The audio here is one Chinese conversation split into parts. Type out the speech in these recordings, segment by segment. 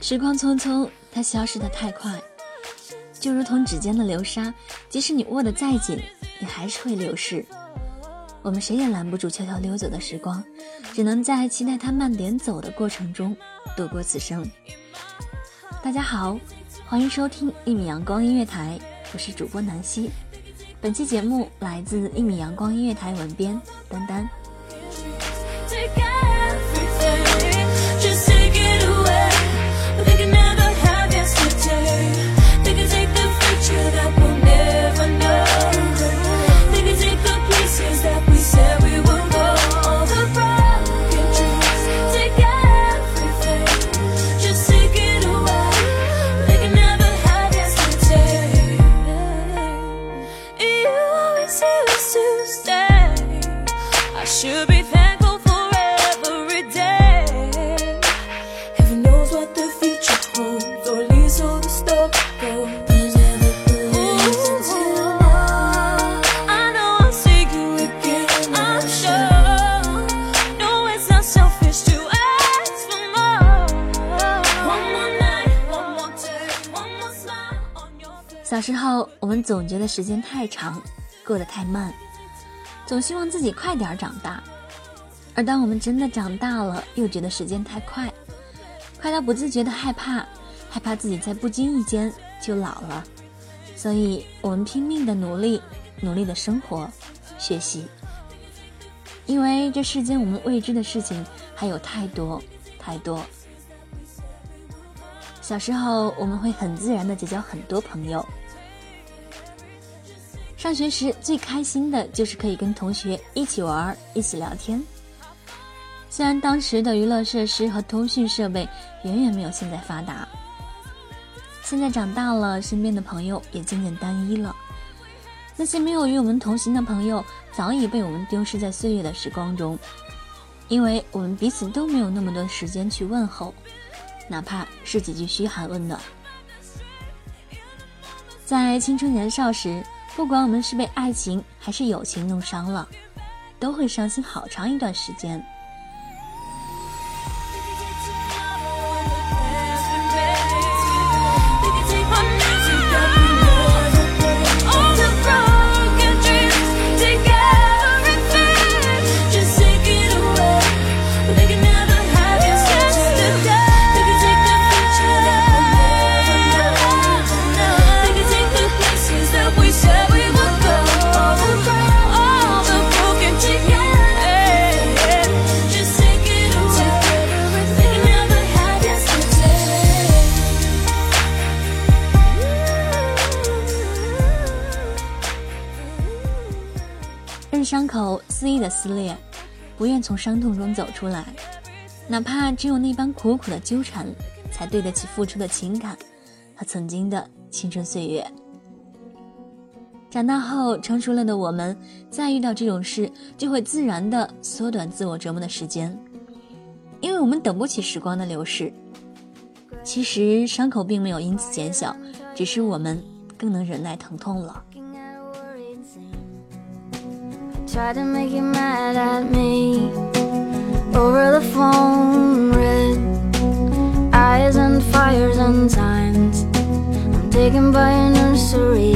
时光匆匆，它消失的太快，就如同指尖的流沙，即使你握得再紧，也还是会流逝。我们谁也拦不住悄悄溜走的时光，只能在期待它慢点走的过程中度过此生。大家好，欢迎收听一米阳光音乐台，我是主播南希。本期节目来自一米阳光音乐台文编丹丹。Should be thankful for every day. Heaven knows what the future holds, or at least so the story goes. Ooh, I know I'll see you again. I'm sure. No, it's not selfish to ask for more. One more night, one more day, one more smile on your face. 小时候，我们总觉得时间太长，过得太慢，总希望自己快点长大。而当我们真的长大了，又觉得时间太快，快到不自觉的害怕，害怕自己在不经意间就老了。所以，我们拼命的努力，努力的生活，学习。因为这世间我们未知的事情还有太多太多。小时候，我们会很自然的结交很多朋友。上学时最开心的就是可以跟同学一起玩、一起聊天。虽然当时的娱乐设施和通讯设备远远没有现在发达，现在长大了，身边的朋友也渐渐单一了。那些没有与我们同行的朋友，早已被我们丢失在岁月的时光中，因为我们彼此都没有那么多时间去问候，哪怕是几句嘘寒问暖。在青春年少时，不管我们是被爱情还是友情弄伤了，都会伤心好长一段时间。伤口肆意的撕裂，不愿从伤痛中走出来，哪怕只有那般苦苦的纠缠，才对得起付出的情感和曾经的青春岁月。长大后成熟了的我们，再遇到这种事，就会自然的缩短自我折磨的时间，因为我们等不起时光的流逝。其实伤口并没有因此减小，只是我们更能忍耐疼痛了。Tried to make you mad at me over the phone. Red eyes and fires and signs. I'm taken by a nursery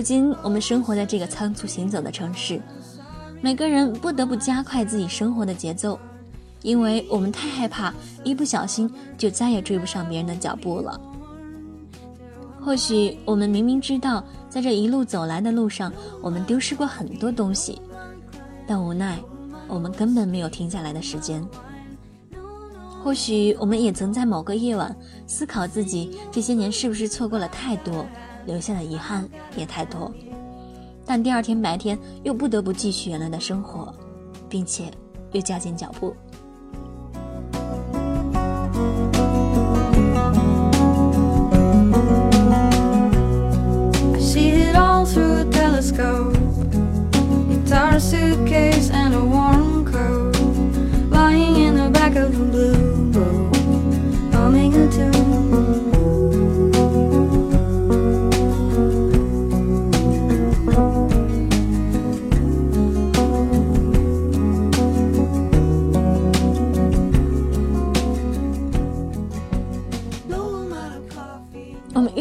如今，我们生活在这个仓促行走的城市，每个人不得不加快自己生活的节奏，因为我们太害怕一不小心就再也追不上别人的脚步了。或许我们明明知道，在这一路走来的路上，我们丢失过很多东西，但无奈我们根本没有停下来的时间。或许我们也曾在某个夜晚思考自己这些年是不是错过了太多，留下的遗憾也太多，但第二天白天又不得不继续原来的生活，并且又加紧脚步。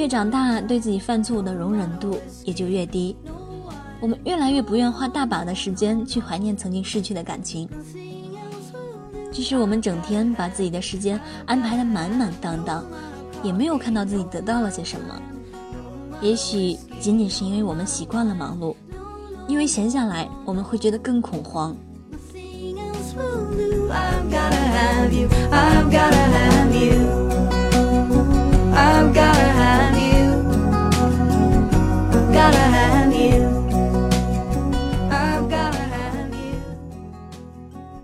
长大，对自己犯错误的容忍度也就越低。我们越来越不愿花大把的时间去怀念曾经逝去的感情。即使我们整天把自己的时间安排的满满当当，也没有看到自己得到了些什么。也许仅仅是因为我们习惯了忙碌，因为闲下来我们会觉得更恐慌。I've gotta have you. I've gotta have you.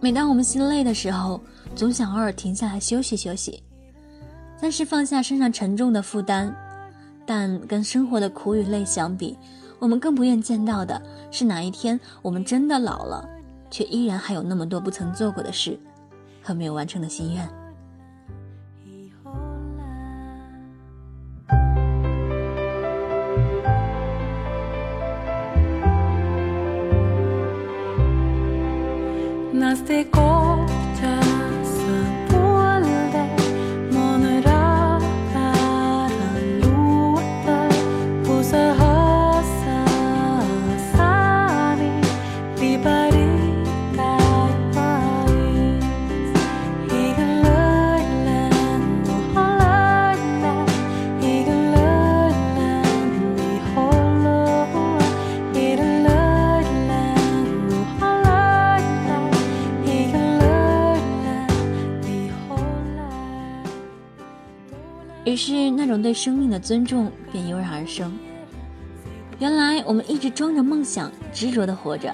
每当我们心累的时候，总想偶尔停下来休息休息，暂时放下身上沉重的负担。但跟生活的苦与累相比，我们更不愿见到的是哪一天我们真的老了，却依然还有那么多不曾做过的事和没有完成的心愿。este corazón. 那种对生命的尊重便油然而生。原来，我们一直装着梦想，执着的活着，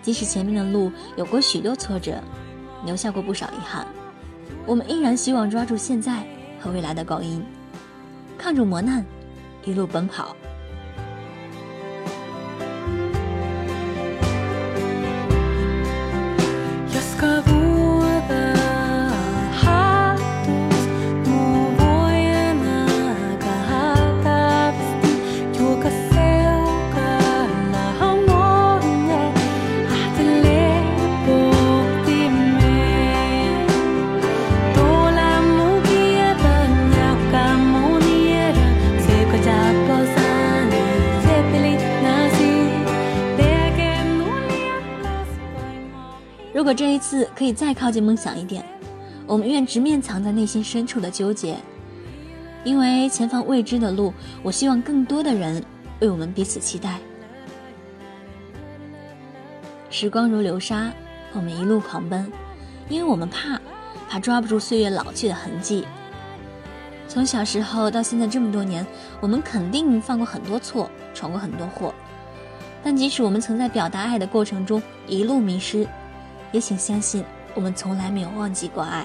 即使前面的路有过许多挫折，留下过不少遗憾，我们依然希望抓住现在和未来的光阴，抗住磨难，一路奔跑。次可以再靠近梦想一点，我们愿直面藏在内心深处的纠结，因为前方未知的路，我希望更多的人为我们彼此期待。时光如流沙，我们一路狂奔，因为我们怕，怕抓不住岁月老去的痕迹。从小时候到现在这么多年，我们肯定犯过很多错，闯过很多祸。但即使我们曾在表达爱的过程中一路迷失，也请相信，我们从来没有忘记过爱。